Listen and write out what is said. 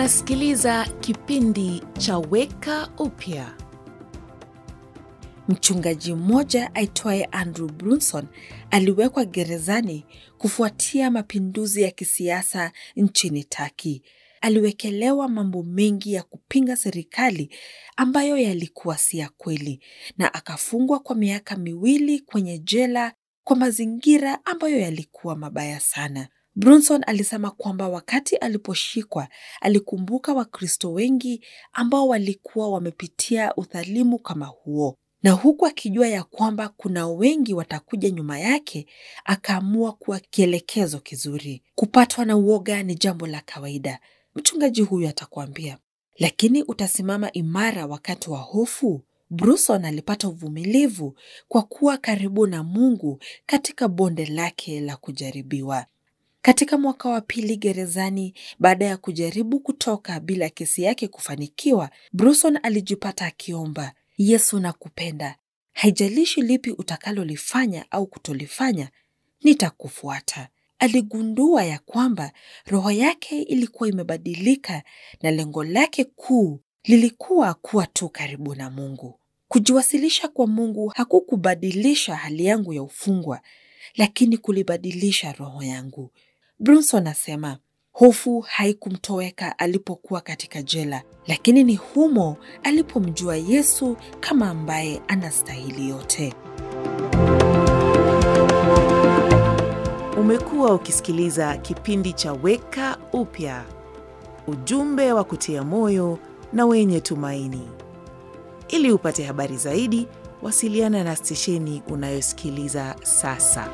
Unasikiliza kipindi cha Weka Upya. Mchungaji mmoja aitwaye Andrew Brunson aliwekwa gerezani kufuatia mapinduzi ya kisiasa nchini Turkey. Aliwekelewa mambo mengi ya kupinga serikali ambayo yalikuwa si ya kweli, na akafungwa kwa miaka miwili kwenye jela kwa mazingira ambayo yalikuwa mabaya sana. Brunson alisema kwamba wakati aliposhikwa alikumbuka Wakristo wengi ambao walikuwa wamepitia udhalimu kama huo, na huku akijua ya kwamba kuna wengi watakuja nyuma yake, akaamua kuwa kielekezo kizuri. Kupatwa na uoga ni jambo la kawaida, mchungaji huyu atakuambia, lakini utasimama imara wakati wa hofu. Brunson alipata uvumilivu kwa kuwa karibu na Mungu katika bonde lake la kujaribiwa. Katika mwaka wa pili gerezani, baada ya kujaribu kutoka bila kesi yake kufanikiwa, Bruson alijipata akiomba, Yesu nakupenda, haijalishi lipi utakalolifanya au kutolifanya, nitakufuata. Aligundua ya kwamba roho yake ilikuwa imebadilika na lengo lake kuu lilikuwa kuwa tu karibu na Mungu. Kujiwasilisha kwa Mungu hakukubadilisha hali yangu ya ufungwa, lakini kulibadilisha roho yangu. Brunson asema hofu haikumtoweka alipokuwa katika jela, lakini ni humo alipomjua Yesu kama ambaye anastahili yote. Umekuwa ukisikiliza kipindi cha Weka Upya, ujumbe wa kutia moyo na wenye tumaini. Ili upate habari zaidi, wasiliana na stesheni unayosikiliza sasa.